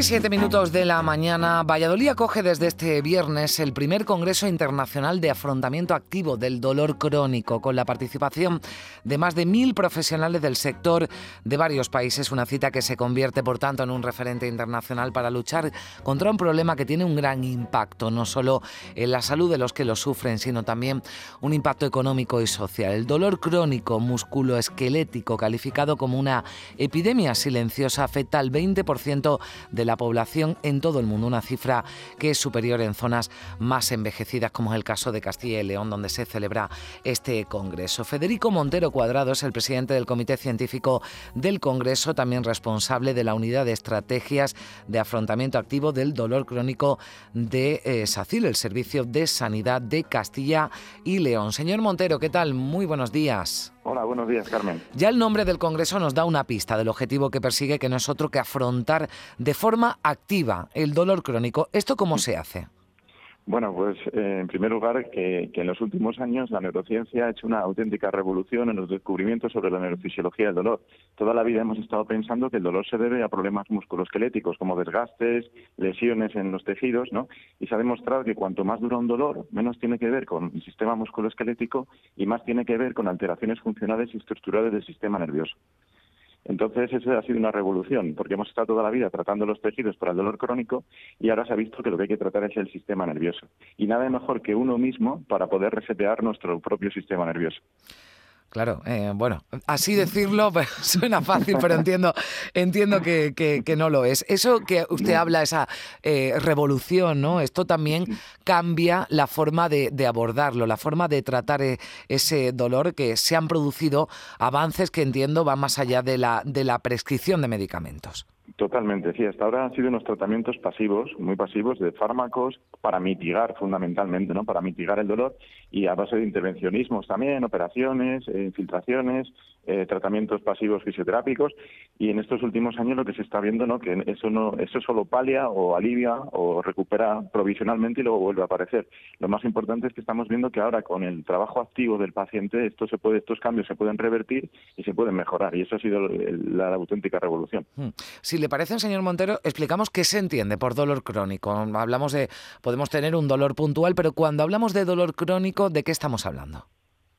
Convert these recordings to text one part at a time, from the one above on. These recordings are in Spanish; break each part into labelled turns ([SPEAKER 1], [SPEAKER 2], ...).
[SPEAKER 1] Y 7 minutos de la mañana, Valladolid acoge desde este viernes el primer Congreso Internacional de Afrontamiento Activo del Dolor Crónico, con la participación de más de mil profesionales del sector de varios países, una cita que se convierte, por tanto, en un referente internacional para luchar contra un problema que tiene un gran impacto, no solo en la salud de los que lo sufren, sino también un impacto económico y social. El dolor crónico musculoesquelético, calificado como una epidemia silenciosa, afecta al 20% de la población en todo el mundo, una cifra que es superior en zonas más envejecidas como es el caso de Castilla y León, donde se celebra este Congreso. Federico Montero Cuadrado es el presidente del Comité Científico del Congreso, también responsable de la Unidad de Estrategias de Afrontamiento Activo del Dolor Crónico de eh, SACIL, el Servicio de Sanidad de Castilla y León. Señor Montero, ¿qué tal? Muy buenos días.
[SPEAKER 2] Hola, buenos días, Carmen.
[SPEAKER 1] Ya el nombre del Congreso nos da una pista del objetivo que persigue, que no es otro que afrontar de forma activa el dolor crónico. ¿Esto cómo se hace?
[SPEAKER 2] Bueno, pues eh, en primer lugar que, en los últimos años la neurociencia ha hecho una auténtica revolución en los descubrimientos sobre la neurofisiología del dolor. Toda la vida hemos estado pensando que el dolor se debe a problemas musculoesqueléticos como desgastes, lesiones en los tejidos, ¿no? Y se ha demostrado que cuanto más dura un dolor, menos tiene que ver con el sistema musculoesquelético y más tiene que ver con alteraciones funcionales y estructurales del sistema nervioso. Entonces, eso ha sido una revolución, porque hemos estado toda la vida tratando los tejidos para el dolor crónico y ahora se ha visto que lo que hay que tratar es el sistema nervioso. Y nada mejor que uno mismo para poder resetear nuestro propio sistema nervioso.
[SPEAKER 1] Claro, eh, bueno, así decirlo suena fácil, pero entiendo, entiendo que, que, no lo es. Eso que usted habla, esa eh, revolución, ¿no? Esto también cambia la forma de, de, abordarlo, la forma de tratar eh, ese dolor, que se han producido avances que entiendo van más allá de la, de la prescripción de medicamentos.
[SPEAKER 2] Totalmente, sí. Hasta ahora han sido unos tratamientos pasivos, muy pasivos, de fármacos para mitigar fundamentalmente, ¿no? Para mitigar el dolor y a base de intervencionismos también, operaciones, eh, infiltraciones, eh, tratamientos pasivos fisioterápicos y en estos últimos años lo que se está viendo, ¿no? Que eso no, eso solo palia o alivia o recupera provisionalmente y luego vuelve a aparecer. Lo más importante es que estamos viendo que ahora con el trabajo activo del paciente esto se puede, estos cambios se pueden revertir y se pueden mejorar y eso ha sido la, auténtica revolución.
[SPEAKER 1] Hmm parece, señor Montero, explicamos qué se entiende por dolor crónico. Hablamos de, podemos tener un dolor puntual, pero cuando hablamos de dolor crónico, ¿de qué estamos hablando?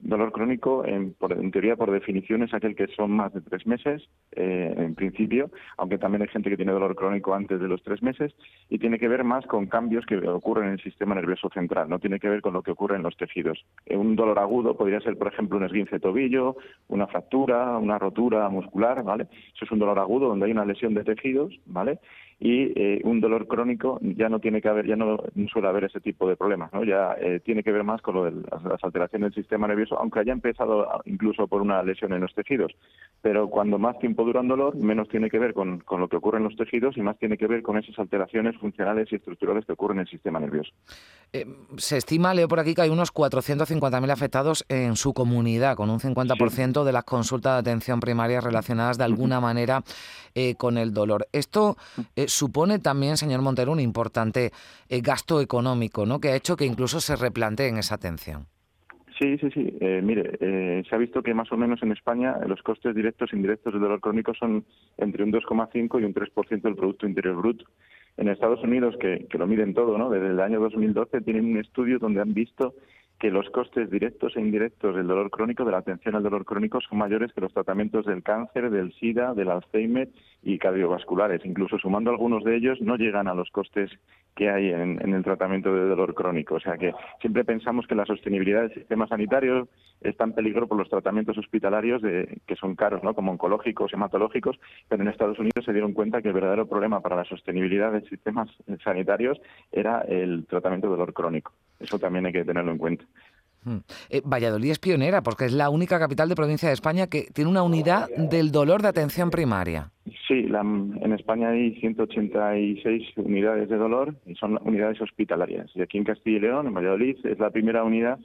[SPEAKER 2] Dolor crónico, en, teoría, por definición, es aquel que son más de tres meses, eh, en principio, aunque también hay gente que tiene dolor crónico antes de los tres meses, y tiene que ver más con cambios que ocurren en el sistema nervioso central, no tiene que ver con lo que ocurre en los tejidos. Eh, un dolor agudo podría ser, por ejemplo, un esguince de tobillo, una fractura, una rotura muscular, ¿vale? Eso es un dolor agudo donde hay una lesión de tejidos, ¿vale? Y eh, un dolor crónico ya no tiene que haber, ya no suele haber ese tipo de problemas, ¿no? Ya eh, tiene que ver más con lo de las, alteraciones del sistema nervioso, aunque haya empezado incluso por una lesión en los tejidos. Pero cuando más tiempo dura un dolor, menos tiene que ver con, lo que ocurre en los tejidos y más tiene que ver con esas alteraciones funcionales y estructurales que ocurren en el sistema nervioso.
[SPEAKER 1] Eh, se estima, leo por aquí, que hay unos 450.000 afectados en su comunidad, con un 50% de las consultas de atención primaria relacionadas de alguna manera con el dolor. Esto supone también, señor Montero, un importante eh, gasto económico, ¿no? Que ha hecho que incluso se replanteen esa atención.
[SPEAKER 2] Sí, sí, sí. Eh, mire, eh, se ha visto que más o menos en España los costes directos e indirectos del dolor crónico son entre un 2,5 y un 3% del Producto Interior Bruto. En Estados Unidos, que, que lo miden todo, ¿no? Desde el año 2012 tienen un estudio donde han visto que los costes directos e indirectos del dolor crónico, de la atención al dolor crónico, son mayores que los tratamientos del cáncer, del SIDA, del Alzheimer y cardiovasculares. Incluso sumando algunos de ellos, no llegan a los costes que hay en, el tratamiento de dolor crónico. O sea que siempre pensamos que la sostenibilidad del sistema sanitario está en peligro por los tratamientos hospitalarios de, que son caros, ¿no? como oncológicos, hematológicos, pero en Estados Unidos se dieron cuenta que el verdadero problema para la sostenibilidad de sistemas sanitarios era el tratamiento de dolor crónico. Eso también hay que tenerlo en cuenta.
[SPEAKER 1] Hmm. Eh, Valladolid es pionera porque es la única capital de provincia de España que tiene una unidad del dolor de atención primaria.
[SPEAKER 2] Sí, en España hay 186 unidades de dolor y son unidades hospitalarias. Y aquí en Castilla y León, en Valladolid, es la primera unidad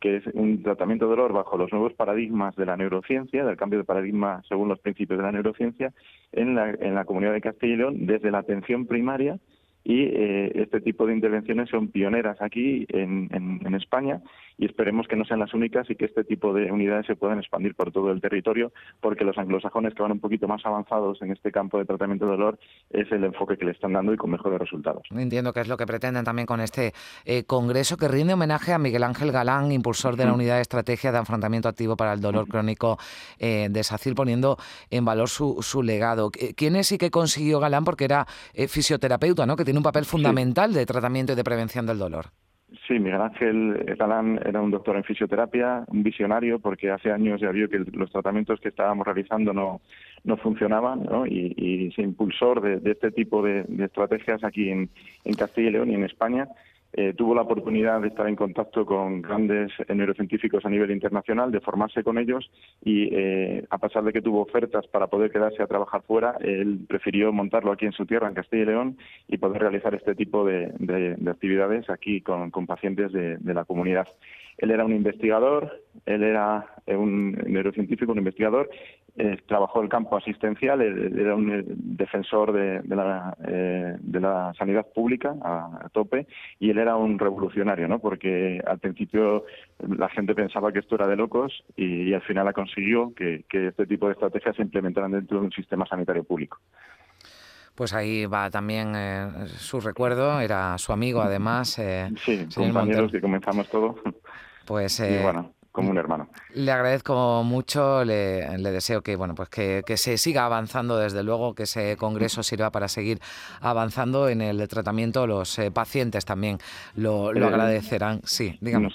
[SPEAKER 2] que es un tratamiento de dolor bajo los nuevos paradigmas de la neurociencia, del cambio de paradigma según los principios de la neurociencia, en la, en la comunidad de Castilla y León, desde la atención primaria y eh, este tipo de intervenciones son pioneras aquí en, en, España y esperemos que no sean las únicas y que este tipo de unidades se puedan expandir por todo el territorio porque los anglosajones que van un poquito más avanzados en este campo de tratamiento de dolor es el enfoque que le están dando y con mejores resultados.
[SPEAKER 1] Entiendo que es lo que pretenden también con este eh, congreso que rinde homenaje a Miguel Ángel Galán, impulsor de la unidad de estrategia de afrontamiento activo para el dolor crónico eh, de SACIL, poniendo en valor su, su legado. ¿Quién es y qué consiguió Galán? Porque era fisioterapeuta, ¿no? Que un papel fundamental de tratamiento y de prevención del dolor.
[SPEAKER 2] Sí, Miguel Ángel Galán era un doctor en fisioterapia, un visionario, porque hace años ya vio que los tratamientos que estábamos realizando no, no funcionaban, ¿no? Y, y se impulsor de, este tipo de, estrategias aquí en, en Castilla y León y en España eh, tuvo la oportunidad de estar en contacto con grandes neurocientíficos a nivel internacional, de formarse con ellos y, eh, a pesar de que tuvo ofertas para poder quedarse a trabajar fuera, él prefirió montarlo aquí en su tierra, en Castilla y León, y poder realizar este tipo de, actividades aquí con, pacientes de, la comunidad. Él era un investigador, él era un neurocientífico, un investigador, eh, trabajó el campo asistencial, era un eh, defensor de, la, eh, de la sanidad pública a, tope y él era un revolucionario, ¿no? Porque al principio la gente pensaba que esto era de locos y, al final ha consiguió que, este tipo de estrategias se implementaran dentro de un sistema sanitario público
[SPEAKER 1] pues ahí va también su recuerdo, era su amigo además.
[SPEAKER 2] sí, compañeros que comenzamos todo.
[SPEAKER 1] Pues
[SPEAKER 2] bueno, como un hermano.
[SPEAKER 1] Le agradezco mucho, le, deseo que bueno pues que, se siga avanzando desde luego, que ese congreso sirva para seguir avanzando en el tratamiento. Los eh, pacientes también lo, lo eh, agradecerán. Sí, digamos.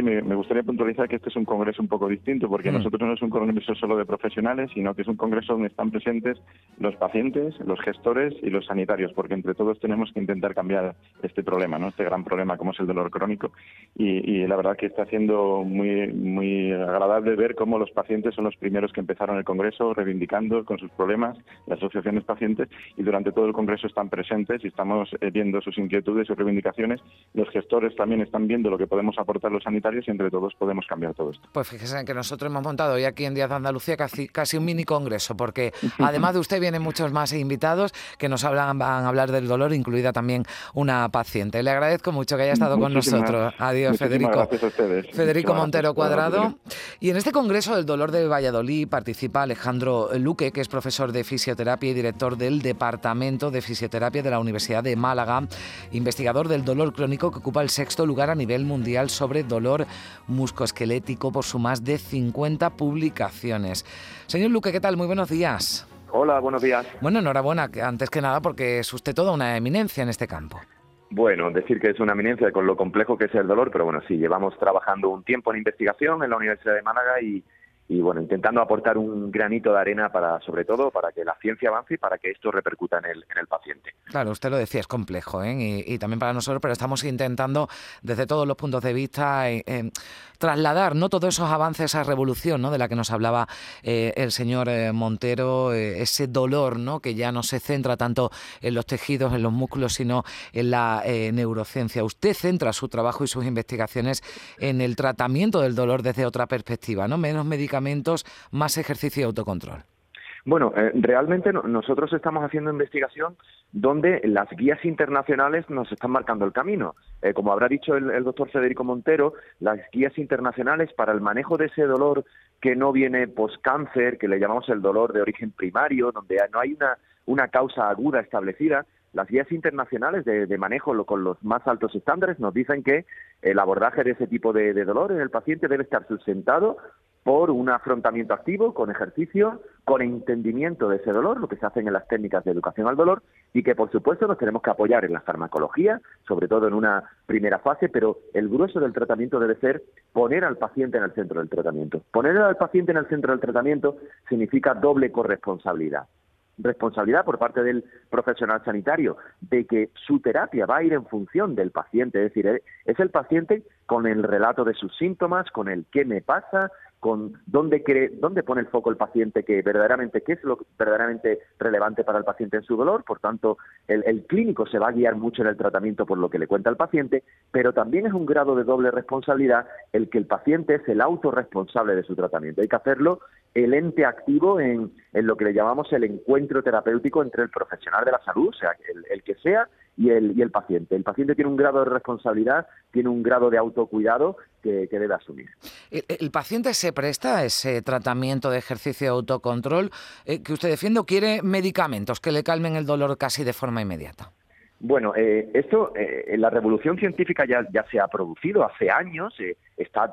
[SPEAKER 2] Sí, me, gustaría puntualizar que este es un congreso un poco distinto, porque mm. nosotros no es un congreso solo de profesionales, sino que es un congreso donde están presentes los pacientes, los gestores y los sanitarios, porque entre todos tenemos que intentar cambiar este problema, ¿no? este gran problema como es el dolor crónico. Y, y la verdad que está siendo muy muy agradable ver cómo los pacientes son los primeros que empezaron el Congreso reivindicando con sus problemas, las asociaciones pacientes, y durante todo el Congreso están presentes y estamos eh, viendo sus inquietudes, sus reivindicaciones. Los gestores también están viendo lo que podemos aportar los sanitarios y entre todos podemos cambiar todo esto.
[SPEAKER 1] Pues fíjese que nosotros hemos montado hoy aquí en Díaz de Andalucía casi, casi un mini congreso, porque además de usted vienen muchos más invitados que nos hablan, van a hablar del dolor, incluida también una paciente. Le agradezco mucho que haya estado con nosotros. Adiós, Federico.
[SPEAKER 2] Gracias a ustedes.
[SPEAKER 1] Federico Montero Cuadrado. Y en este Congreso del Dolor de Valladolid participa Alejandro Luque, que es profesor de fisioterapia y director del Departamento de Fisioterapia de la Universidad de Málaga, investigador del dolor crónico que ocupa el sexto lugar a nivel mundial sobre dolor muscoesquelético por su más de 50 publicaciones. Señor Luque, ¿qué tal? Muy buenos días.
[SPEAKER 3] Hola, buenos días.
[SPEAKER 1] Bueno, enhorabuena, antes que nada, porque es usted toda una eminencia en este campo.
[SPEAKER 3] Bueno, decir que es una eminencia con lo complejo que es el dolor, pero bueno, sí, llevamos trabajando un tiempo en investigación en la Universidad de Málaga y, y bueno, intentando aportar un granito de arena para, sobre todo, para que la ciencia avance y para que esto repercuta en el, en el paciente.
[SPEAKER 1] Claro, usted lo decía, es complejo, ¿eh? y, también para nosotros, pero estamos intentando, desde todos los puntos de vista, eh, eh, trasladar no todos esos avances, esa revolución, ¿no? De la que nos hablaba el señor Montero, ese dolor, ¿no? Que ya no se centra tanto en los tejidos, en los músculos, sino en la neurociencia. Usted centra su trabajo y sus investigaciones en el tratamiento del dolor desde otra perspectiva, ¿no? Menos medicamentos más ejercicio y autocontrol?
[SPEAKER 3] Bueno, eh, realmente nosotros estamos haciendo investigación donde las guías internacionales nos están marcando el camino. Eh, como habrá dicho el, doctor Federico Montero, las guías internacionales para el manejo de ese dolor que no viene post-cáncer, que le llamamos el dolor de origen primario, donde no hay una, una causa aguda establecida, las guías internacionales de, manejo con los más altos estándares nos dicen que el abordaje de ese tipo de, de dolor en el paciente debe estar sustentado por un afrontamiento activo, con ejercicio, con entendimiento de ese dolor, lo que se hacen en las técnicas de educación al dolor, y que por supuesto nos tenemos que apoyar en la farmacología, sobre todo en una primera fase, pero el grueso del tratamiento debe ser poner al paciente en el centro del tratamiento. Poner al paciente en el centro del tratamiento significa doble corresponsabilidad responsabilidad por parte del profesional sanitario de que su terapia va a ir en función del paciente, es decir, es el paciente con el relato de sus síntomas, con el qué me pasa, con dónde, cree, dónde pone el foco el paciente, que verdaderamente, qué es lo verdaderamente relevante para el paciente en su dolor. Por tanto, el, el clínico se va a guiar mucho en el tratamiento por lo que le cuenta el paciente, pero también es un grado de doble responsabilidad el que el paciente es el autorresponsable de su tratamiento. Hay que hacerlo el ente activo en, en lo que le llamamos el encuentro terapéutico entre el profesional de la salud, o sea, el, el que sea, y el, y el paciente. El paciente tiene un grado de responsabilidad, tiene un grado de autocuidado que, debe asumir.
[SPEAKER 1] ¿El, paciente se presta a ese tratamiento de ejercicio de autocontrol eh, que usted defiende o quiere medicamentos que le calmen el dolor casi de forma inmediata?
[SPEAKER 3] Bueno, eh, esto, eh, la revolución científica ya, se ha producido hace años, eh, está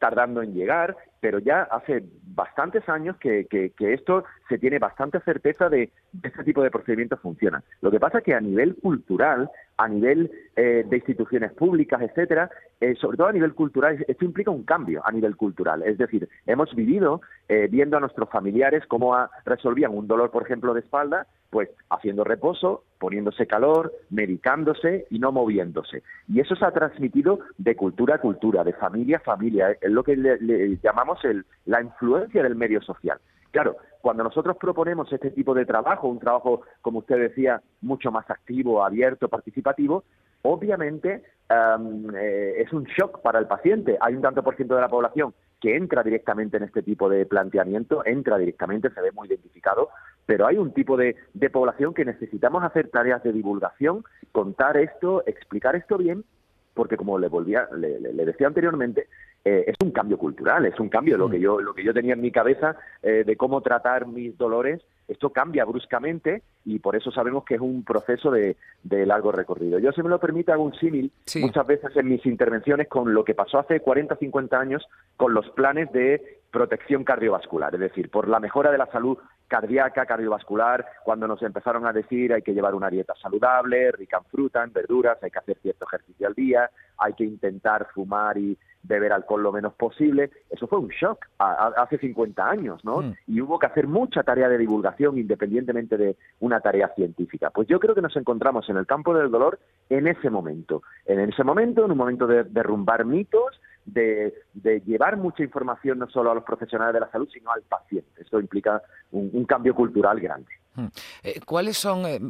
[SPEAKER 3] tardando en llegar, pero ya hace bastantes años que, que, esto se tiene bastante certeza de que este tipo de procedimientos funcionan. Lo que pasa es que a nivel cultural, a nivel eh, de instituciones públicas, etcétera, eh, sobre todo a nivel cultural, esto implica un cambio a nivel cultural. Es decir, hemos vivido eh, viendo a nuestros familiares cómo resolvían un dolor, por ejemplo, de espalda, pues haciendo reposo, poniéndose calor, medicándose y no moviéndose. Y eso se ha transmitido de cultura a cultura, de familia a familia. Es lo que le, llamamos el, la influencia del medio social. Claro, cuando nosotros proponemos este tipo de trabajo, un trabajo, como usted decía, mucho más activo, abierto, participativo, obviamente eh, es un shock para el paciente. Hay un tanto por ciento de la población que entra directamente en este tipo de planteamiento, entra directamente, se ve muy identificado, pero hay un tipo de, población que necesitamos hacer tareas de divulgación, contar esto, explicar esto bien, porque como le volvía, le decía anteriormente, eh, es un cambio cultural, es un cambio lo que mm. yo lo que yo tenía en mi cabeza eh, de cómo tratar mis dolores. Esto cambia bruscamente y por eso sabemos que es un proceso de, largo recorrido. Yo, si me lo permite, hago un símil muchas veces en mis intervenciones con lo que pasó hace 40 o 50 años con los planes de protección cardiovascular, es decir, por la mejora de la salud cardíaca, cardiovascular, cuando nos empezaron a decir hay que llevar una dieta saludable, rica en fruta, en verduras, hay que hacer cierto ejercicio al día, hay que intentar fumar y beber alcohol lo menos posible. Eso fue un shock hace 50 años, ¿no? Mm. Y hubo que hacer mucha tarea de divulgación independientemente de una tarea científica. Pues yo creo que nos encontramos en el campo del dolor en ese momento. En ese momento, en un momento de derrumbar mitos, de, llevar mucha información no solo a los profesionales de la salud, sino al paciente. Esto implica un cambio cultural grande.
[SPEAKER 1] Mm. Eh, ¿Cuáles son eh,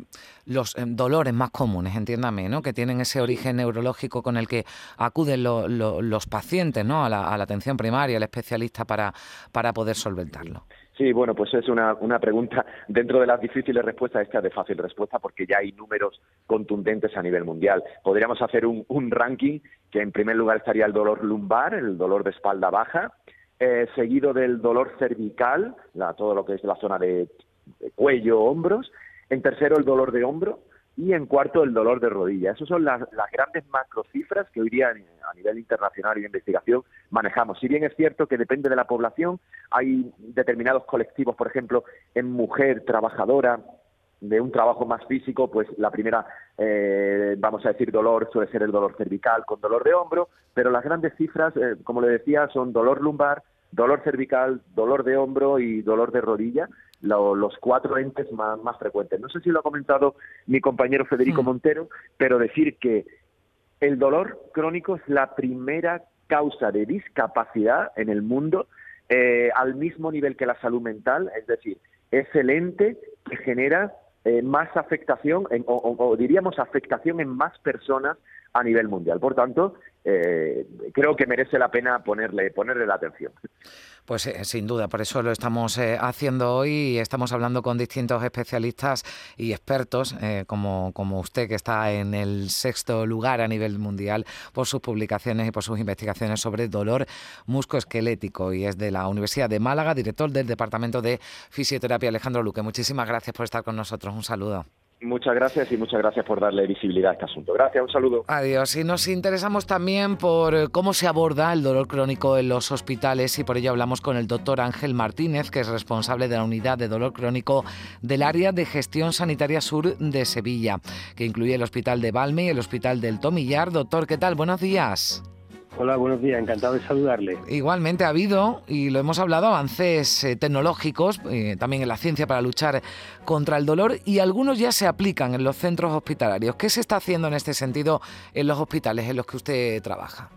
[SPEAKER 1] los eh, dolores más comunes, entiéndame, ¿no? que tienen ese origen neurológico con el que acuden los pacientes ¿no? a, la, atención primaria, al especialista, para, para poder solventarlo?
[SPEAKER 3] Sí, bueno, pues es una, una pregunta dentro de las difíciles respuestas, esta de fácil respuesta, porque ya hay números contundentes a nivel mundial. Podríamos hacer un, ranking que en primer lugar estaría el dolor lumbar, el dolor de espalda baja, seguido del dolor cervical, todo lo que es la zona de cuello, hombros, en tercero el dolor de hombro y en cuarto el dolor de rodilla. Esas son las, grandes macrocifras que hoy día a nivel internacional y de investigación manejamos. Si bien es cierto que depende de la población, hay determinados colectivos, por ejemplo, en mujer trabajadora, de un trabajo más físico, pues la primera, eh, vamos a decir, dolor suele ser el dolor cervical con dolor de hombro, pero las grandes cifras, eh, como le decía, son dolor lumbar, dolor cervical, dolor de hombro y dolor de rodilla, los cuatro entes más, frecuentes. No sé si lo ha comentado mi compañero Federico mm. Montero, pero decir que el dolor crónico es la primera causa de discapacidad en el mundo eh, al mismo nivel que la salud mental, es decir, es el ente que genera eh, más afectación, o, diríamos afectación en más personas a nivel mundial. Por tanto, eh, creo que merece la pena ponerle, ponerle la atención.
[SPEAKER 1] Pues eh, sin duda, por eso lo estamos eh, haciendo hoy y estamos hablando con distintos especialistas y expertos, como, como usted, que está en el sexto lugar a nivel mundial por sus publicaciones y por sus investigaciones sobre dolor muscoesquelético y es de la Universidad de Málaga, director del Departamento de Fisioterapia, Alejandro Luque. Muchísimas gracias por estar con nosotros. Un saludo.
[SPEAKER 3] Muchas gracias y muchas gracias por darle visibilidad a este asunto. Gracias, un saludo.
[SPEAKER 1] Adiós. Y nos interesamos también por eh, cómo se aborda el dolor crónico en los hospitales y por ello hablamos con el doctor Ángel Martínez, que es responsable de la unidad de dolor crónico del área de gestión sanitaria sur de Sevilla, que incluye el Hospital de Valme y el Hospital del Tomillar. Doctor, ¿qué tal? Buenos días.
[SPEAKER 4] Hola, buenos días, encantado de saludarle.
[SPEAKER 1] Igualmente ha habido, y lo hemos hablado, avances eh, tecnológicos, eh, también en la ciencia para luchar contra el dolor, y algunos ya se aplican en los centros hospitalarios. ¿Qué se está haciendo en este sentido en los hospitales en los que usted trabaja?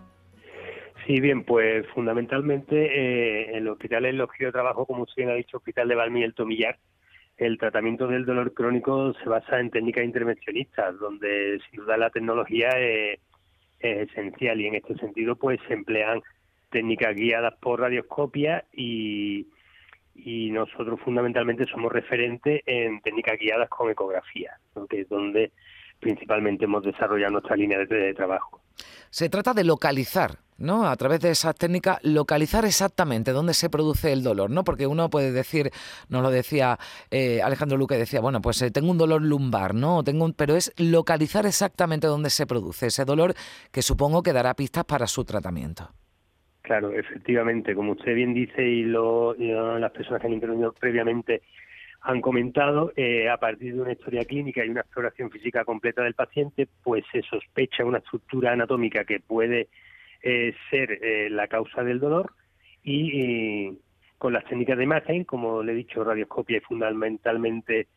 [SPEAKER 4] Sí, bien, pues fundamentalmente eh, en los hospitales en los que yo trabajo, como usted ha dicho, Hospital de Valmy y el Tomillar, el tratamiento del dolor crónico se basa en técnicas intervencionistas, donde sin duda la tecnología es, esencial y en este sentido pues se emplean técnicas guiadas por radioscopia y, y nosotros fundamentalmente somos referentes en técnicas guiadas con ecografía, que es donde principalmente hemos desarrollado nuestra línea de trabajo.
[SPEAKER 1] Se trata de localizar ¿no? A través de esa técnica, localizar exactamente dónde se produce el dolor, ¿no? Porque uno puede decir, nos lo decía eh, Alejandro Luque, decía, bueno, pues eh, tengo un dolor lumbar, ¿no? Tengo un, pero es localizar exactamente dónde se produce ese dolor que supongo que dará pistas para su tratamiento.
[SPEAKER 4] Claro, efectivamente, como usted bien dice y, lo, las personas que han intervenido previamente han comentado, eh, a partir de una historia clínica y una exploración física completa del paciente, pues se sospecha una estructura anatómica que puede eh, ser eh, la causa del dolor y con las técnicas de imagen, como le he dicho, radioscopia y fundamentalmente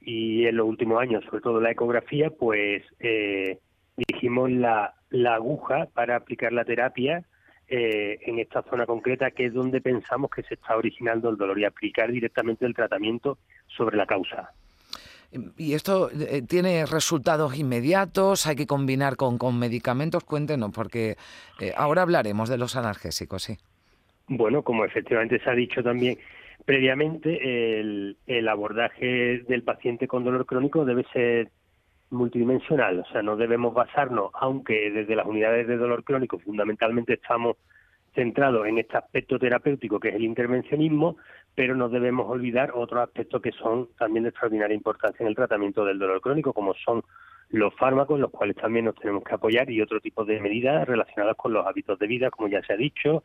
[SPEAKER 4] y en los últimos años, sobre todo la ecografía, pues eh, dirigimos la, la aguja para aplicar la terapia eh, en esta zona concreta, que es donde pensamos que se está originando el dolor y aplicar directamente el tratamiento sobre la causa.
[SPEAKER 1] ¿Y esto eh, tiene resultados inmediatos? ¿Hay que combinar con, con medicamentos? Cuéntenos, porque eh, ahora hablaremos de los analgésicos, sí.
[SPEAKER 4] Bueno, como efectivamente se ha dicho también previamente, el, el abordaje del paciente con dolor crónico debe ser multidimensional, o sea, no debemos basarnos, aunque desde las unidades de dolor crónico fundamentalmente estamos centrados en este aspecto terapéutico que es el intervencionismo, pero no debemos olvidar otros aspectos que son también de extraordinaria importancia en el tratamiento del dolor crónico, como son los fármacos, los cuales también nos tenemos que apoyar, y otro tipo de medidas relacionadas con los hábitos de vida, como ya se ha dicho,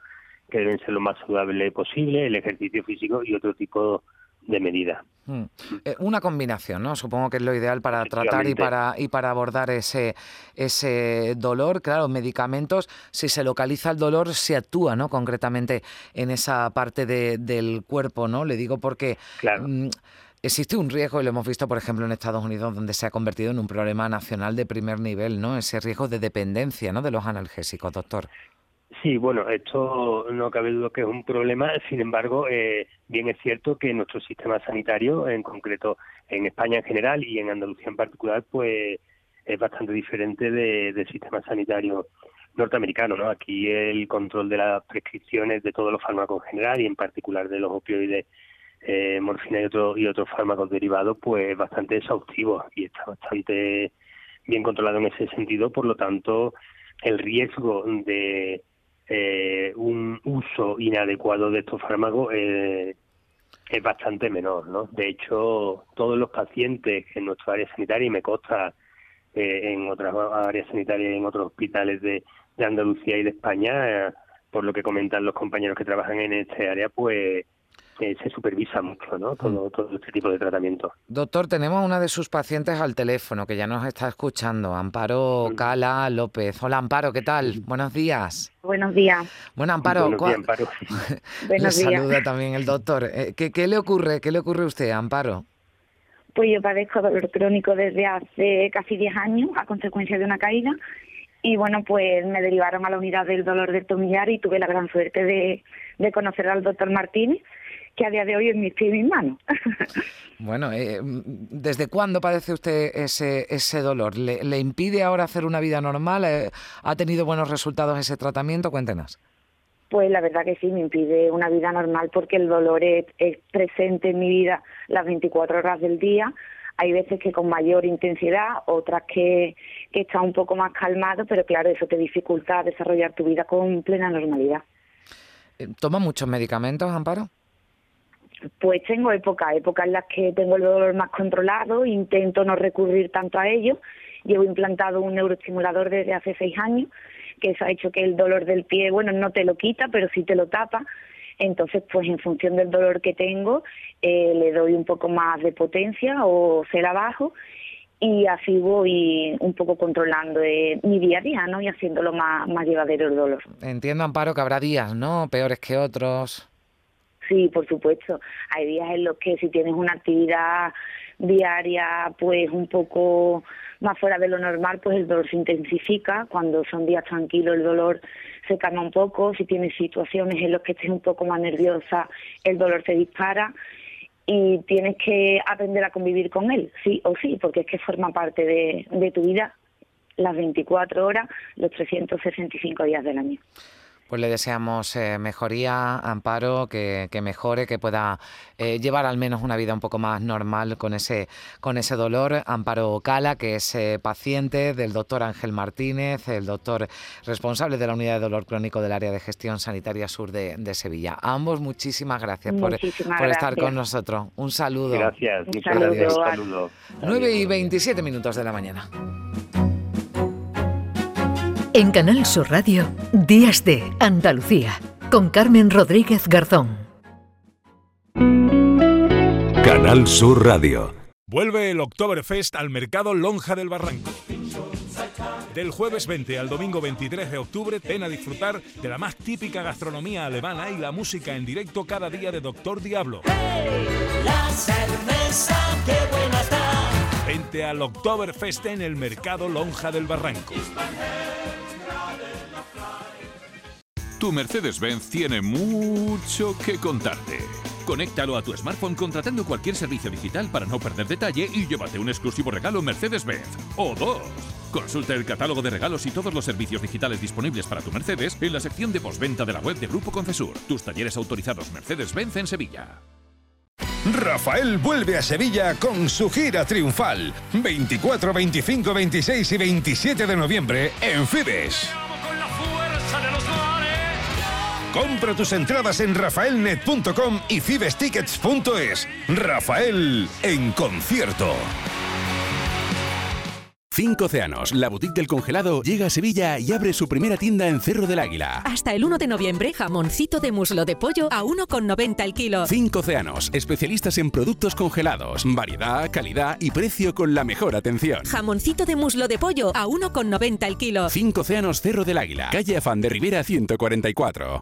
[SPEAKER 4] que deben ser lo más saludable posible, el ejercicio físico y otro tipo de medidas.
[SPEAKER 1] Mm. Eh, una combinación, ¿no? Supongo que es lo ideal para tratar y para y para abordar ese ese dolor. Claro, medicamentos, si se localiza el dolor, se actúa, ¿no? Concretamente en esa parte de, del cuerpo, ¿no? Le digo porque mm, Existe un riesgo, y lo hemos visto, por ejemplo, en Estados Unidos, donde se ha convertido en un problema nacional de primer nivel, ¿no? Ese riesgo de dependencia, ¿no? De los analgésicos, doctor.
[SPEAKER 4] Sí, bueno, esto no cabe duda que es un problema. Sin embargo, eh, bien es cierto que nuestro sistema sanitario, en concreto en España en general y en Andalucía en particular, pues es bastante diferente del sistema sanitario norteamericano. ¿no? Aquí el control de las prescripciones de todos los fármacos en general y en particular de los opioides, eh, morfina y, otro, y otros fármacos derivados, pues bastante exhaustivo y está bastante bien controlado en ese sentido. Por lo tanto, el riesgo de eh, un uso inadecuado de estos fármacos eh, es bastante menor, ¿no? De hecho, todos los pacientes en nuestra área sanitaria, y me consta eh, en otras áreas sanitarias, en otros hospitales de, de Andalucía y de España, por lo que comentan los compañeros que trabajan en este área, pues se supervisa mucho ¿no? Todo, mm. todo, este tipo de tratamiento.
[SPEAKER 1] Doctor, tenemos una de sus pacientes al teléfono que ya nos está escuchando, Amparo mm. Cala López. Hola Amparo, ¿qué tal? Buenos días.
[SPEAKER 5] Buenos días.
[SPEAKER 1] Bueno, Amparo,
[SPEAKER 4] Buenos días, Amparo.
[SPEAKER 1] le saluda también el doctor. Eh, ¿Qué, ¿Qué le ocurre? ¿Qué le ocurre a usted, Amparo?
[SPEAKER 5] Pues yo padezco dolor crónico desde hace casi 10 años a consecuencia de una caída y bueno, pues me derivaron a la unidad del dolor del tomillar y tuve la gran suerte de, de conocer al doctor Martínez que a día de hoy es mi pie y mis manos.
[SPEAKER 1] bueno, eh, ¿desde cuándo padece usted ese, ese dolor? ¿Le, ¿Le, impide ahora hacer una vida normal? Eh, ¿Ha tenido buenos resultados ese tratamiento? Cuéntenos.
[SPEAKER 5] Pues la verdad que sí, me impide una vida normal porque el dolor es, presente en mi vida las 24 horas del día. Hay veces que con mayor intensidad, otras que, que está un poco más calmado, pero claro, eso te dificulta desarrollar tu vida con plena normalidad.
[SPEAKER 1] Eh, ¿Toma muchos medicamentos, Amparo?
[SPEAKER 5] Pues tengo épocas, épocas en las que tengo el dolor más controlado, intento no recurrir tanto a ello. Llevo implantado un neuroestimulador desde hace seis años, que eso ha hecho que el dolor del pie, bueno, no te lo quita, pero sí te lo tapa. Entonces, pues en función del dolor que tengo, eh, le doy un poco más de potencia o se la bajo y así voy un poco controlando eh, mi día a día, ¿no? Y haciéndolo más, más llevadero el dolor.
[SPEAKER 1] Entiendo, Amparo, que habrá días, ¿no? Peores que otros.
[SPEAKER 5] Sí, por supuesto. Hay días en los que si tienes una actividad diaria pues un poco más fuera de lo normal, pues el dolor se intensifica. Cuando son días tranquilos, el dolor se calma un poco. Si tienes situaciones en las que estés un poco más nerviosa, el dolor se dispara. Y tienes que aprender a convivir con él, sí o sí, porque es que forma parte de, de tu vida las 24 horas, los 365 días del año.
[SPEAKER 1] Pues le deseamos eh, mejoría, amparo, que, mejore, que pueda eh, llevar al menos una vida un poco más normal con ese, con ese dolor. Amparo Cala, que es eh, paciente del doctor Ángel Martínez, el doctor responsable de la unidad de dolor crónico del área de gestión sanitaria sur de, Sevilla. A ambos muchísimas gracias por, estar con nosotros. Un saludo.
[SPEAKER 4] Gracias, muchas gracias. Un
[SPEAKER 1] saludo. 9 y 27 minutos de la mañana.
[SPEAKER 6] En Canal Sur Radio, Días de Andalucía, con Carmen Rodríguez Garzón.
[SPEAKER 7] Canal Sur Radio.
[SPEAKER 8] Vuelve el Oktoberfest al mercado Lonja del Barranco. Del jueves 20 al domingo 23 de octubre, ven a disfrutar de la más típica gastronomía alemana y la música en directo cada día de Doctor Diablo. la cerveza, qué buena está. Vente al Oktoberfest en el mercado Lonja del Barranco.
[SPEAKER 9] Tu Mercedes-Benz tiene mucho que contarte. Conéctalo a tu smartphone contratando cualquier servicio digital para no perder detalle y llévate un exclusivo regalo Mercedes-Benz. O dos. Consulta el catálogo de regalos y todos los servicios digitales disponibles para tu Mercedes en la sección de postventa de la web de Grupo Concesur. Tus talleres autorizados Mercedes-Benz en Sevilla.
[SPEAKER 10] Rafael vuelve a Sevilla con su gira triunfal. 24, 25, 26 y 27 de noviembre en Fibes. Compra tus entradas en rafaelnet.com y fibestickets.es. Rafael en concierto.
[SPEAKER 11] Cinco Océanos, la boutique del congelado, llega a Sevilla y abre su primera tienda en Cerro del Águila.
[SPEAKER 12] Hasta el 1 de noviembre, jamoncito de muslo de pollo a 1,90 el kilo.
[SPEAKER 11] Cinco Océanos, especialistas en productos congelados, variedad, calidad y precio con la mejor atención.
[SPEAKER 12] Jamoncito de muslo de pollo a 1,90 el kilo.
[SPEAKER 11] Cinco Océanos, Cerro del Águila, calle Afán de Rivera 144.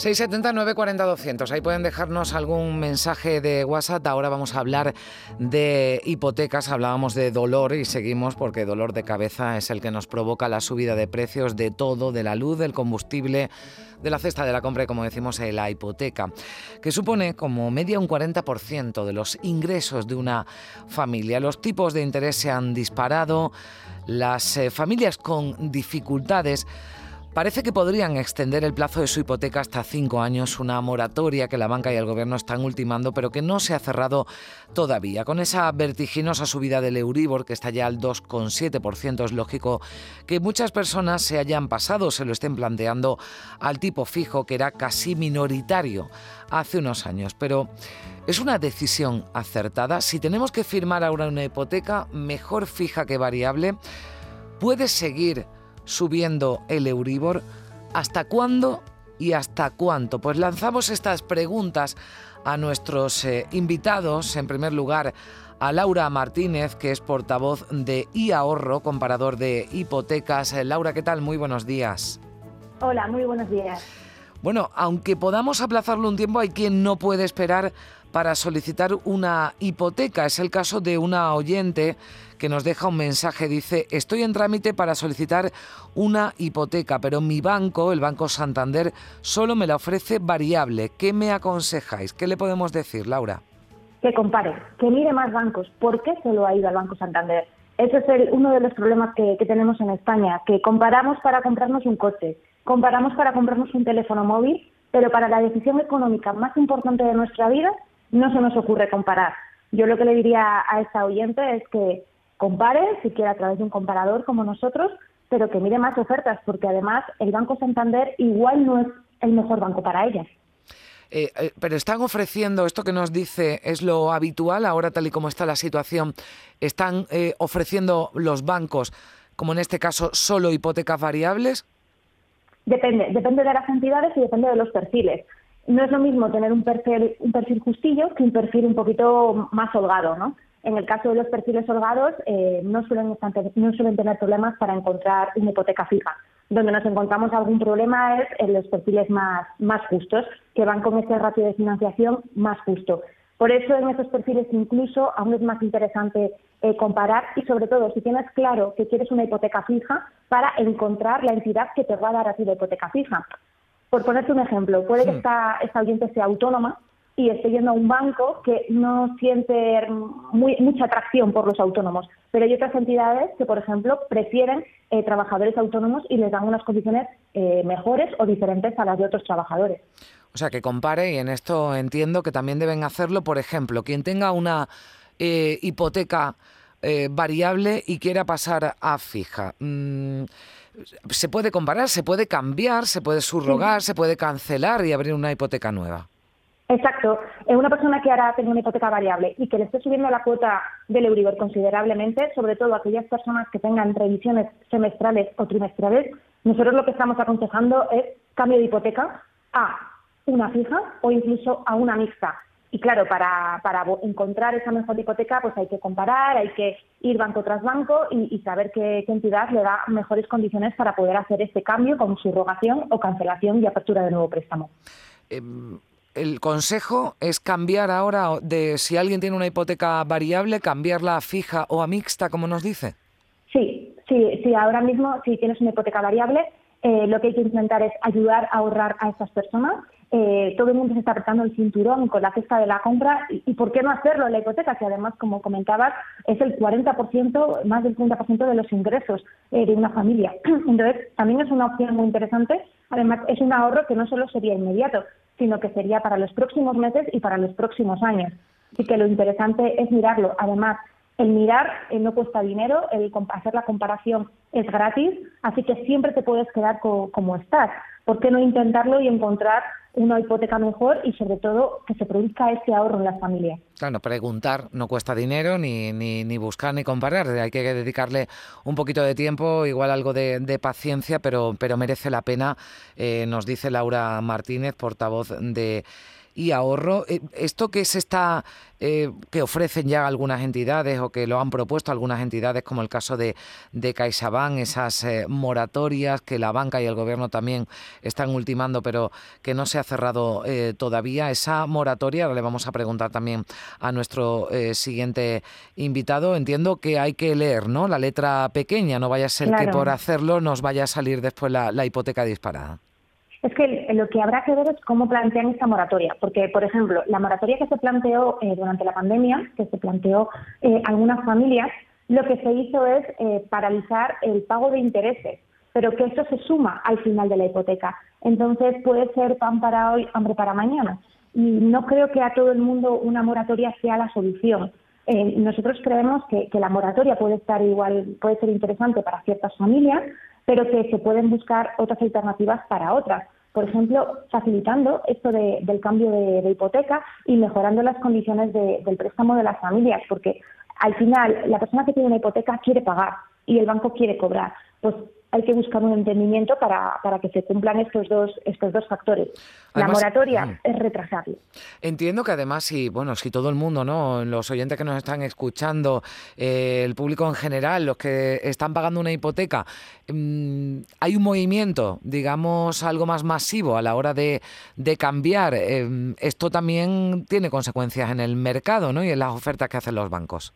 [SPEAKER 1] 679 40 200. Ahí pueden dejarnos algún mensaje de WhatsApp. Ahora vamos a hablar de hipotecas. Hablábamos de dolor y seguimos porque dolor de cabeza es el que nos provoca la subida de precios de todo, de la luz, del combustible, de la cesta de la compra y, como decimos, de la hipoteca, que supone como media un 40% de los ingresos de una familia. Los tipos de interés se han disparado. Las eh, familias con dificultades Parece que podrían extender el plazo de su hipoteca hasta cinco años, una moratoria que la banca y el gobierno están ultimando, pero que no se ha cerrado todavía. Con esa vertiginosa subida del Euribor, que está ya al 2,7%, es lógico que muchas personas se hayan pasado, se lo estén planteando al tipo fijo, que era casi minoritario hace unos años. Pero es una decisión acertada. Si tenemos que firmar ahora una hipoteca, mejor fija que variable, puede seguir subiendo el Euribor? ¿Hasta cuándo y hasta cuánto? Pues lanzamos estas preguntas a nuestros eh, invitados. En primer lugar, a Laura Martínez, que es portavoz de iAhorro, comparador de hipotecas. Eh, Laura, ¿qué tal? Muy buenos días.
[SPEAKER 13] Hola, muy buenos días.
[SPEAKER 1] Bueno, aunque podamos aplazarlo un tiempo, hay quien no puede esperar para solicitar una hipoteca. Es el caso de una oyente que nos deja un mensaje. Dice, estoy en trámite para solicitar una hipoteca, pero mi banco, el Banco Santander, solo me la ofrece variable. ¿Qué me aconsejáis? ¿Qué le podemos decir, Laura?
[SPEAKER 13] Que compare, que mire más bancos. ¿Por qué solo ha ido al Banco Santander? Ese es uno de los problemas que, que tenemos en España, que comparamos para comprarnos un coche, comparamos para comprarnos un teléfono móvil, pero para la decisión económica más importante de nuestra vida no se nos ocurre comparar. Yo lo que le diría a esta oyente es que compare, si quiere a través de un comparador como nosotros, pero que mire más ofertas, porque además el Banco Santander igual no es el mejor banco para ellas.
[SPEAKER 1] Eh, eh, pero están ofreciendo, esto que nos dice es lo habitual, ahora tal y como está la situación, están eh, ofreciendo los bancos, como en este caso, solo hipotecas variables.
[SPEAKER 13] Depende, depende de las entidades y depende de los perfiles. No es lo mismo tener un perfil, un perfil justillo que un perfil un poquito más holgado, ¿no? En el caso de los perfiles holgados, no, suelen, no suelen tener problemas para encontrar una hipoteca fija donde nos encontramos algún problema es en los perfiles más, más justos, que van con ese ratio de financiación más justo. Por eso en esos perfiles incluso aún es más interesante eh, comparar y sobre todo si tienes claro que quieres una hipoteca fija para encontrar la entidad que te va a dar a ti la hipoteca fija. Por ponerte un ejemplo, puede que esta, esta oyente sea autónoma y estoy yendo a un banco que no siente muy, mucha atracción por los autónomos. Pero hay otras entidades que, por ejemplo, prefieren eh, trabajadores autónomos y les dan unas condiciones eh, mejores o diferentes a las de otros trabajadores.
[SPEAKER 1] O sea, que compare, y en esto entiendo que también deben hacerlo, por ejemplo, quien tenga una eh, hipoteca variable y quiera pasar a fija. Mm, se puede comparar, se puede cambiar, se puede subrogar, se puede cancelar y abrir una hipoteca nueva.
[SPEAKER 13] Exacto. Una persona que ahora tenga una hipoteca variable y que le esté subiendo la cuota del Euribor considerablemente, sobre todo aquellas personas que tengan revisiones semestrales o trimestrales, nosotros lo que estamos aconsejando es cambio de hipoteca a una fija o incluso a una mixta. Y claro, para, para encontrar esa mejor hipoteca, pues hay que comparar, hay que ir banco tras banco y, saber qué, entidad le da mejores condiciones para poder hacer este cambio con subrogación o cancelación y apertura de nuevo préstamo.
[SPEAKER 1] Em, el consejo es cambiar ahora de si alguien tiene una hipoteca variable, cambiarla a fija o a mixta, como nos dice.
[SPEAKER 13] Sí, sí, sí. Ahora mismo, si tienes una hipoteca variable, eh, lo que hay que intentar es ayudar a ahorrar a estas personas. Eh, todo el mundo se está apretando el cinturón con la cesta de la compra y, ¿por qué no hacerlo en la hipoteca? Que además, como comentabas, es el 40%, más del 30% de los ingresos eh, de una familia. Entonces, también es una opción muy interesante. Además, es un ahorro que no solo sería inmediato, sino que sería para los próximos meses y para los próximos años. Así que lo interesante es mirarlo. Además, el mirar eh, no cuesta dinero, el hacer la comparación es gratis, así que siempre te puedes quedar como estás. ¿Por qué no intentarlo y encontrar una hipoteca mejor y sobre todo que se produzca ese ahorro en las familias.
[SPEAKER 1] Claro, preguntar no cuesta dinero ni, ni, buscar ni comparar, hay que dedicarle un poquito de tiempo, igual algo de, paciencia, pero, pero merece la pena, eh, nos dice Laura Martínez, portavoz de y ahorro. Eh, ¿Esto que se está, eh, que ofrecen ya algunas entidades o que lo han propuesto algunas entidades, como el caso de, de CaixaBank, esas eh, moratorias que la banca y el gobierno también están ultimando, pero que no se ha cerrado todavía? Esa moratoria, ahora le vamos a preguntar también a nuestro siguiente invitado. Entiendo que hay que leer, ¿no? La letra pequeña, no vaya a ser que por hacerlo nos vaya a salir después la hipoteca disparada.
[SPEAKER 13] Es que lo que habrá que ver es cómo plantean esta moratoria, porque, por ejemplo, la moratoria que se planteó eh, durante la pandemia, que se planteó eh, algunas familias, lo que se hizo es eh, paralizar el pago de intereses, pero que eso se suma al final de la hipoteca. Entonces puede ser pan para hoy, hambre para mañana. Y no creo que a todo el mundo una moratoria sea la solución. nosotros creemos que, que la moratoria puede estar igual, puede ser interesante para ciertas familias, pero que se pueden buscar otras alternativas para otras. Por ejemplo, facilitando esto del cambio de, hipoteca y mejorando las condiciones del préstamo de las familias, porque al final la persona que tiene una hipoteca quiere pagar y el banco quiere cobrar. Pues hay que buscar un entendimiento para, para que se cumplan estos dos, estos dos factores. la moratoria es retrasarlo.
[SPEAKER 1] Entiendo que además, si, bueno, si todo el mundo, ¿no? los oyentes que nos están escuchando, eh, el público en general, los que están pagando una hipoteca, mm, hay un movimiento, digamos, algo más masivo a la hora de, de cambiar. Eh, esto también tiene consecuencias en el mercado ¿no? y en las ofertas que hacen los bancos.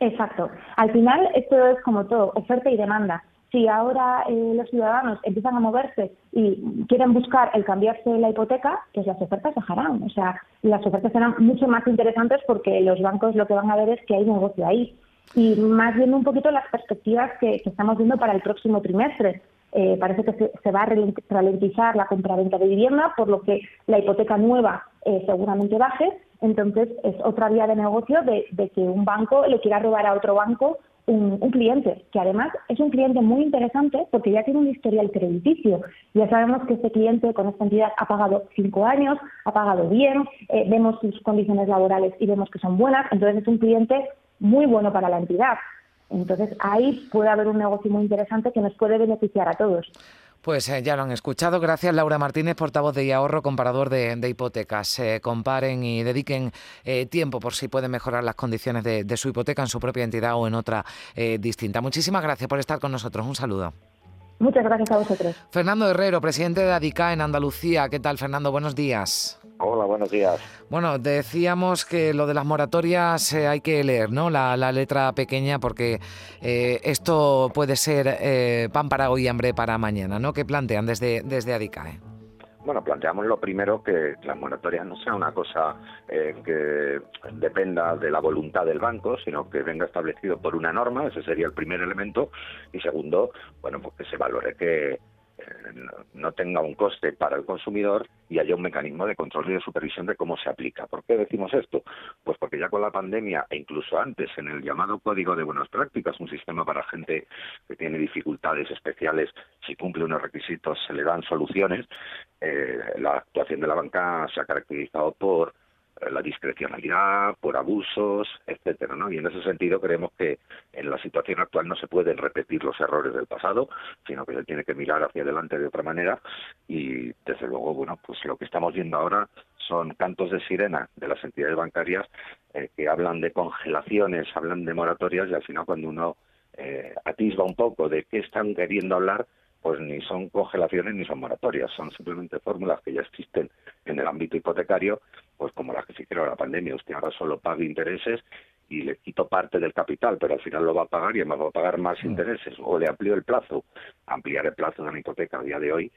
[SPEAKER 13] Exacto. Al final, esto es como todo, oferta y demanda si ahora eh, los ciudadanos empiezan a moverse y quieren buscar el cambiarse la hipoteca, pues las ofertas bajarán. O sea, las ofertas serán mucho más interesantes porque los bancos lo que van a ver es que hay negocio ahí. Y más bien un poquito las perspectivas que, estamos viendo para el próximo trimestre. Eh, parece que se, va a ralentizar la compraventa de vivienda, por lo que la hipoteca nueva eh, seguramente baje. Entonces, es otra vía de negocio de, de que un banco le quiera robar a otro banco un, cliente, que además es un cliente muy interesante porque ya tiene un historial crediticio. Ya sabemos que este cliente con esta entidad ha pagado cinco años, ha pagado bien, eh, vemos sus condiciones laborales y vemos que son buenas, entonces es un cliente muy bueno para la entidad. Entonces ahí puede haber un negocio muy interesante que nos puede beneficiar a todos.
[SPEAKER 1] Pues eh, ya lo han escuchado. Gracias, Laura Martínez, portavoz de ahorro comparador de, hipotecas. comparen y dediquen eh, tiempo por si pueden mejorar las condiciones de, su hipoteca en su propia entidad o en otra eh, distinta. Muchísimas gracias por estar con nosotros. Un saludo.
[SPEAKER 13] Muchas gracias a vosotros.
[SPEAKER 1] Fernando Herrero, presidente de ADICA en Andalucía. ¿Qué tal, Fernando? Buenos días.
[SPEAKER 3] Buenos días.
[SPEAKER 1] Bueno, decíamos que lo de las moratorias eh, hay que leer, ¿no? La, letra pequeña porque eh, esto puede ser eh, pan para hoy y hambre para mañana, ¿no? ¿Qué plantean desde, desde ADICAE?
[SPEAKER 3] Bueno, planteamos lo primero que las moratorias no sea una cosa que dependa de la voluntad del banco, sino que venga establecido por una norma, ese sería el primer elemento, y segundo, bueno, pues que se valore que no tenga un coste para el consumidor y haya un mecanismo de control y de supervisión de cómo se aplica. ¿Por qué decimos esto? Pues porque ya con la pandemia e incluso antes en el llamado Código de Buenas Prácticas, un sistema para gente que tiene dificultades especiales, si cumple unos requisitos se le dan soluciones, eh, la actuación de la banca se ha caracterizado por la discrecionalidad, por abusos, etcétera, ¿no? Y en ese sentido creemos que en la situación actual no se pueden repetir los errores del pasado, sino que se tiene que mirar hacia adelante de otra manera y desde luego, bueno, pues lo que estamos viendo ahora son cantos de sirena de las entidades bancarias eh, que hablan de congelaciones, hablan de moratorias y al final cuando uno eh, atisba un poco de qué están queriendo hablar, pues ni son congelaciones ni son moratorias, son simplemente fórmulas que ya existen en el ámbito hipotecario, pues como las que se hicieron la pandemia, usted ahora solo paga intereses y le quito parte del capital, pero al final lo va a pagar y además va a pagar más intereses, o le amplío el plazo. Ampliar el plazo de una hipoteca a día de hoy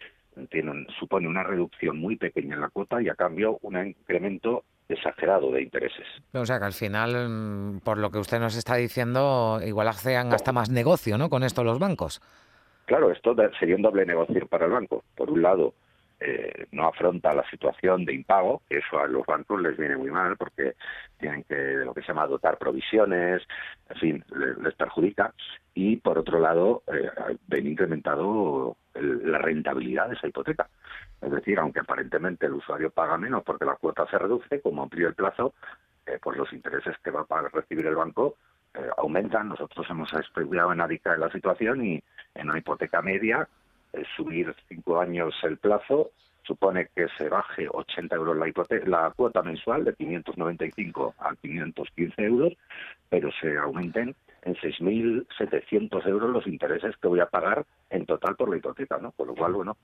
[SPEAKER 3] tiene, supone una reducción muy pequeña en la cuota y a cambio un incremento exagerado de intereses.
[SPEAKER 1] O sea que al final, mm, por lo que usted nos está diciendo, igual hacen hasta más negocio, ¿no? Con esto los bancos.
[SPEAKER 3] Claro, esto sería un doble negocio para el banco. Por un lado, eh, no afronta la situación de impago, que eso a los bancos les viene muy mal porque tienen que, de lo que se llama, dotar provisiones, en fin, les, perjudica. Y por otro lado, eh, ven incrementado la rentabilidad de esa hipoteca. Es decir, aunque aparentemente el usuario paga menos porque la cuota se reduce, como amplía el plazo, eh, pues los intereses que va a recibir el banco eh, aumentan. Nosotros hemos estudiado en Arica la situación y en una hipoteca media, eh, subir cinco años el plazo supone que se baje 80 euros la, la cuota mensual de 595 a 515 euros, pero se aumenten en 6.700 euros los intereses que voy a pagar en total por la hipoteca, ¿no? Por lo cual, bueno,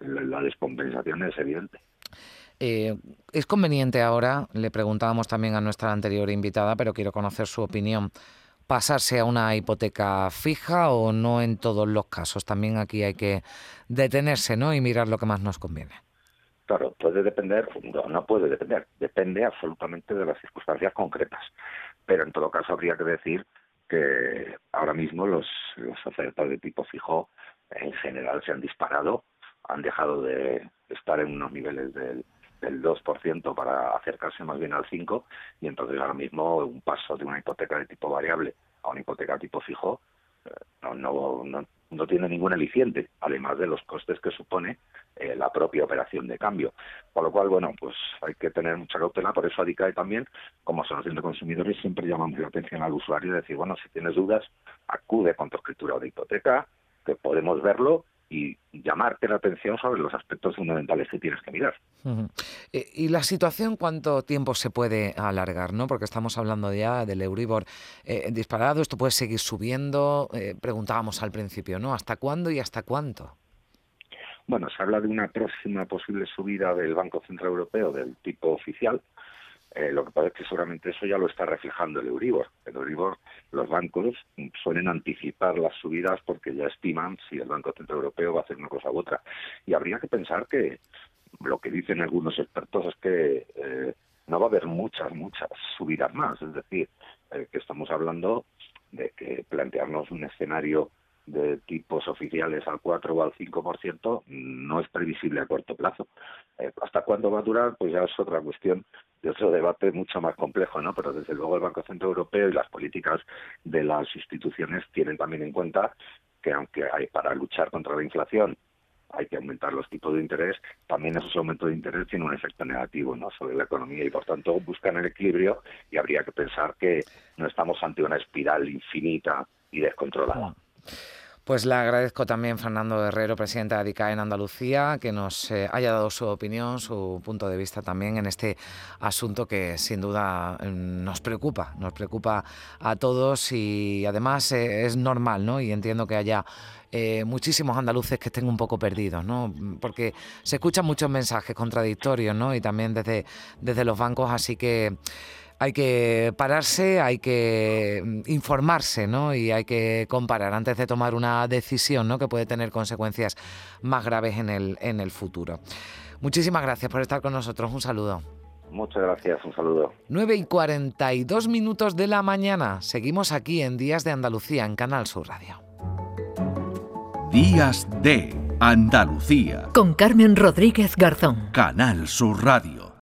[SPEAKER 3] la descompensación es evidente.
[SPEAKER 1] Eh, ¿Es conveniente ahora, le preguntábamos también a nuestra anterior invitada, pero quiero conocer su opinión, pasarse a una hipoteca fija o no en todos los casos? También aquí hay que detenerse ¿no? y mirar lo que más nos conviene.
[SPEAKER 3] Claro, puede depender, no, puede depender, depende absolutamente de las circunstancias concretas. Pero en todo caso habría que decir que ahora mismo los, las ofertas de tipo fijo en general se han disparado, han dejado de estar en unos niveles del del 2% para acercarse más bien al 5% y entonces ahora mismo un paso de una hipoteca de tipo variable a una hipoteca tipo fijo eh, no, no, no, no tiene ningún aliciente, además de los costes que supone eh, la propia operación de cambio. Por lo cual, bueno, pues hay que tener mucha cautela, por eso ADICAE también, como asociación de consumidores, siempre llamamos la atención al usuario y decir, bueno, si tienes dudas, acude con tu escritura de hipoteca, que podemos verlo y llamarte la atención sobre los aspectos fundamentales que tienes que mirar.
[SPEAKER 1] Eh, ¿Y la situación cuánto tiempo se puede alargar? ¿no? Porque estamos hablando ya del Euribor eh, disparado, esto puede seguir subiendo. Eh, preguntábamos al principio, ¿no? ¿Hasta cuándo y hasta cuánto?
[SPEAKER 3] Bueno, se habla de una próxima posible subida del Banco Central Europeo del tipo oficial, eh, lo que pasa es que seguramente eso ya lo está reflejando el Euribor. El Euribor, los bancos suelen anticipar las subidas porque ya estiman si el Banco Central Europeo va a hacer una cosa u otra. Y habría que pensar que lo que dicen algunos expertos es que eh, no va a haber muchas, muchas subidas más. Es decir, eh, que estamos hablando de que plantearnos un escenario de tipos oficiales al 4 o al 5% no es previsible a corto plazo. Eh, ¿Hasta cuándo va a durar? Pues ya es otra cuestión de otro debate mucho más complejo, ¿no? Pero desde luego el Banco Central Europeo y las políticas de las instituciones tienen también en cuenta que aunque hay para luchar contra la inflación hay que aumentar los tipos de interés, también esos aumentos de interés tienen un efecto negativo ¿no? sobre la economía y por tanto buscan el equilibrio y habría que pensar que no estamos ante una espiral infinita y descontrolada.
[SPEAKER 1] Pues le agradezco también Fernando Herrero, presidente de ADICA en Andalucía, que nos eh, haya dado su opinión, su punto de vista también en este asunto que sin duda mm, nos preocupa, nos preocupa a todos y además eh, es normal, ¿no? Y entiendo que haya eh, muchísimos andaluces que estén un poco perdidos, ¿no? Porque se escuchan muchos mensajes contradictorios, ¿no? Y también desde, desde los bancos, así que hay que pararse, hay que mm, informarse ¿no? y hay que comparar antes de tomar una decisión ¿no? que puede tener consecuencias más graves en el, en el futuro. Muchísimas gracias por estar con nosotros. Un saludo.
[SPEAKER 3] Muchas gracias, un saludo.
[SPEAKER 1] 9 y 42 minutos de la mañana. Seguimos aquí en Días de Andalucía, en Canal Sur Radio.
[SPEAKER 7] Días de Andalucía.
[SPEAKER 6] Con Carmen Rodríguez Garzón.
[SPEAKER 7] Canal Sur Radio.